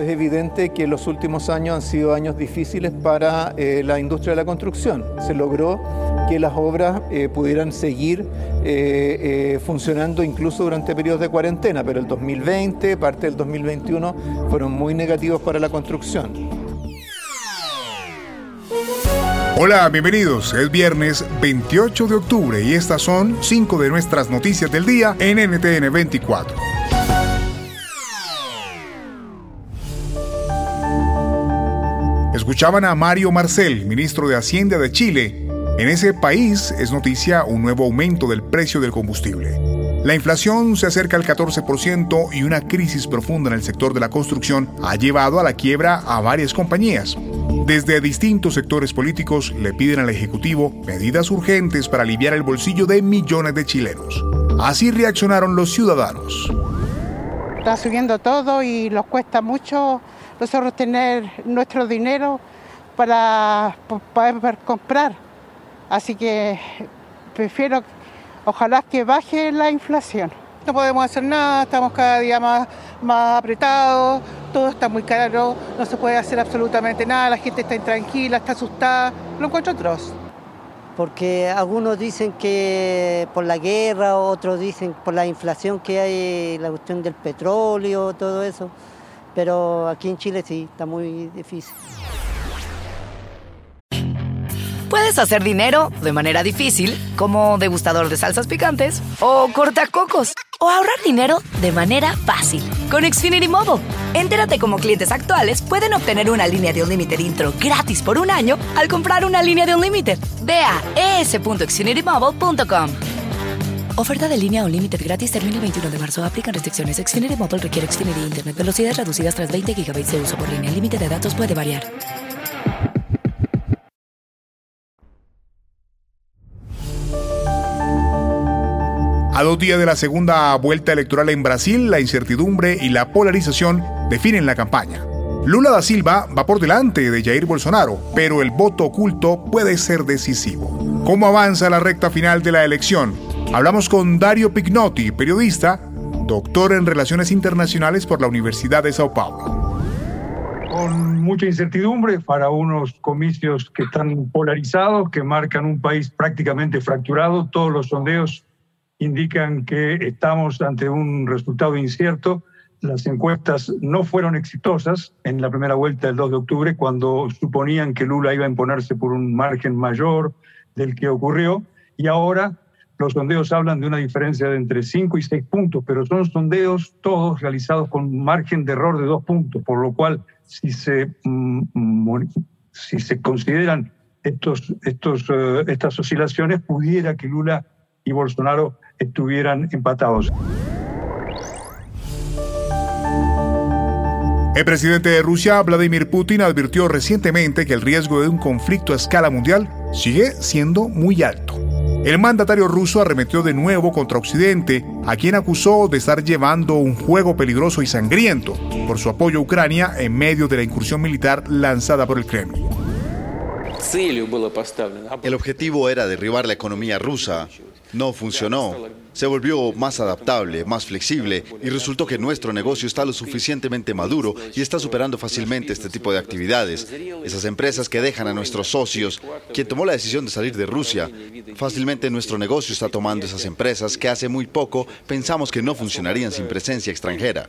Es evidente que los últimos años han sido años difíciles para eh, la industria de la construcción. Se logró que las obras eh, pudieran seguir eh, funcionando incluso durante periodos de cuarentena, pero el 2020, parte del 2021 fueron muy negativos para la construcción. Hola, bienvenidos. Es viernes 28 de octubre y estas son cinco de nuestras noticias del día en NTN 24. Escuchaban a Mario Marcel, ministro de Hacienda de Chile. En ese país es noticia un nuevo aumento del precio del combustible. La inflación se acerca al 14% y una crisis profunda en el sector de la construcción ha llevado a la quiebra a varias compañías. Desde distintos sectores políticos le piden al Ejecutivo medidas urgentes para aliviar el bolsillo de millones de chilenos. Así reaccionaron los ciudadanos. Está subiendo todo y nos cuesta mucho nosotros tener nuestro dinero para poder comprar. Así que prefiero, ojalá que baje la inflación. No podemos hacer nada, estamos cada día más, más apretados, todo está muy caro, no se puede hacer absolutamente nada, la gente está intranquila, está asustada, lo encuentro atroz. Porque algunos dicen que por la guerra, otros dicen por la inflación que hay, la cuestión del petróleo, todo eso pero aquí en Chile sí, está muy difícil. Puedes hacer dinero de manera difícil, como degustador de salsas picantes, o cortacocos, o ahorrar dinero de manera fácil con Xfinity Mobile. Entérate cómo clientes actuales pueden obtener una línea de Unlimited intro gratis por un año al comprar una línea de Unlimited. Ve a es.xfinitymobile.com. Oferta de línea o límite gratis termina el 21 de marzo. Aplican restricciones. Xfinity Mobile requiere Xfinity Internet. Velocidades reducidas tras 20 GB de uso por línea. El límite de datos puede variar. A dos días de la segunda vuelta electoral en Brasil, la incertidumbre y la polarización definen la campaña. Lula da Silva va por delante de Jair Bolsonaro, pero el voto oculto puede ser decisivo. ¿Cómo avanza la recta final de la elección? Hablamos con Dario Pignotti, periodista, doctor en Relaciones Internacionales por la Universidad de Sao Paulo. Con mucha incertidumbre para unos comicios que están polarizados, que marcan un país prácticamente fracturado. Todos los sondeos indican que estamos ante un resultado incierto. Las encuestas no fueron exitosas en la primera vuelta del 2 de octubre, cuando suponían que Lula iba a imponerse por un margen mayor del que ocurrió. Y ahora los sondeos hablan de una diferencia de entre 5 y 6 puntos, pero son sondeos todos realizados con margen de error de 2 puntos, por lo cual si se, mm, si se consideran estos, estos, eh, estas oscilaciones, pudiera que Lula y Bolsonaro estuvieran empatados. El presidente de Rusia, Vladimir Putin, advirtió recientemente que el riesgo de un conflicto a escala mundial sigue siendo muy alto. El mandatario ruso arremetió de nuevo contra Occidente, a quien acusó de estar llevando un juego peligroso y sangriento por su apoyo a Ucrania en medio de la incursión militar lanzada por el Kremlin. El objetivo era derribar la economía rusa. No funcionó. Se volvió más adaptable, más flexible y resultó que nuestro negocio está lo suficientemente maduro y está superando fácilmente este tipo de actividades. Esas empresas que dejan a nuestros socios, quien tomó la decisión de salir de Rusia, fácilmente nuestro negocio está tomando esas empresas que hace muy poco pensamos que no funcionarían sin presencia extranjera.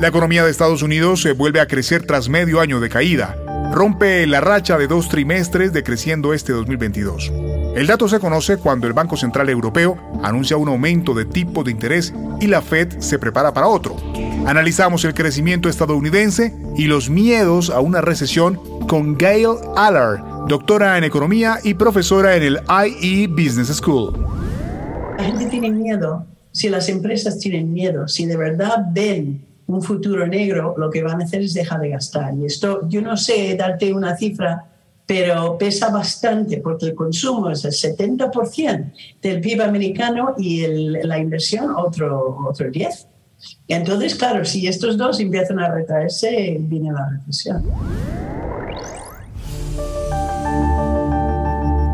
La economía de Estados Unidos se vuelve a crecer tras medio año de caída. Rompe la racha de dos trimestres decreciendo este 2022. El dato se conoce cuando el Banco Central Europeo anuncia un aumento de tipo de interés y la Fed se prepara para otro. Analizamos el crecimiento estadounidense y los miedos a una recesión con Gail Allard, doctora en economía y profesora en el IE Business School. La gente tiene miedo, si las empresas tienen miedo, si de verdad ven un futuro negro, lo que van a hacer es dejar de gastar. Y esto, yo no sé darte una cifra, pero pesa bastante porque el consumo es el 70% del PIB americano y la inversión otro, otro 10%. Entonces, claro, si estos dos empiezan a retraerse, viene la recesión.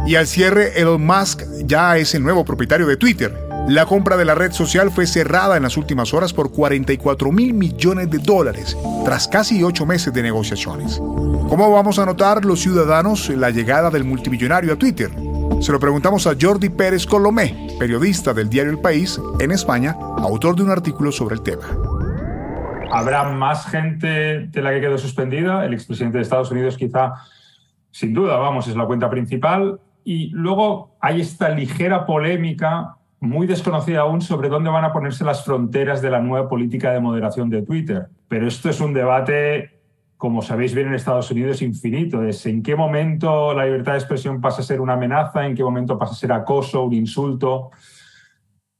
Y al cierre, Elon Musk ya es el nuevo propietario de Twitter. La compra de la red social fue cerrada en las últimas horas por 44 mil millones de dólares, tras casi ocho meses de negociaciones. ¿Cómo vamos a notar los ciudadanos la llegada del multimillonario a Twitter? Se lo preguntamos a Jordi Pérez Colomé, periodista del diario El País en España, autor de un artículo sobre el tema. Habrá más gente de la que quedó suspendida. El expresidente de Estados Unidos quizá, sin duda, vamos, es la cuenta principal. Y luego hay esta ligera polémica, muy desconocida aún, sobre dónde van a ponerse las fronteras de la nueva política de moderación de Twitter. Pero esto es un debate, como sabéis bien en Estados Unidos, infinito. Es en qué momento la libertad de expresión pasa a ser una amenaza, en qué momento pasa a ser acoso, un insulto.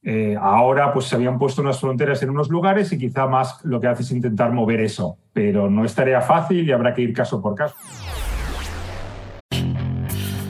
Eh, ahora pues se habían puesto unas fronteras en unos lugares y quizá más lo que hace es intentar mover eso, pero no es tarea fácil y habrá que ir caso por caso.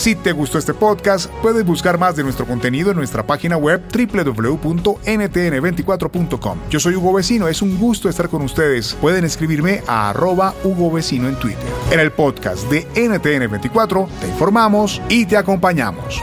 Si te gustó este podcast, puedes buscar más de nuestro contenido en nuestra página web www.ntn24.com. Yo soy Hugo Vecino, es un gusto estar con ustedes. Pueden escribirme a arroba Hugo Vecino en Twitter. En el podcast de NTN24 te informamos y te acompañamos.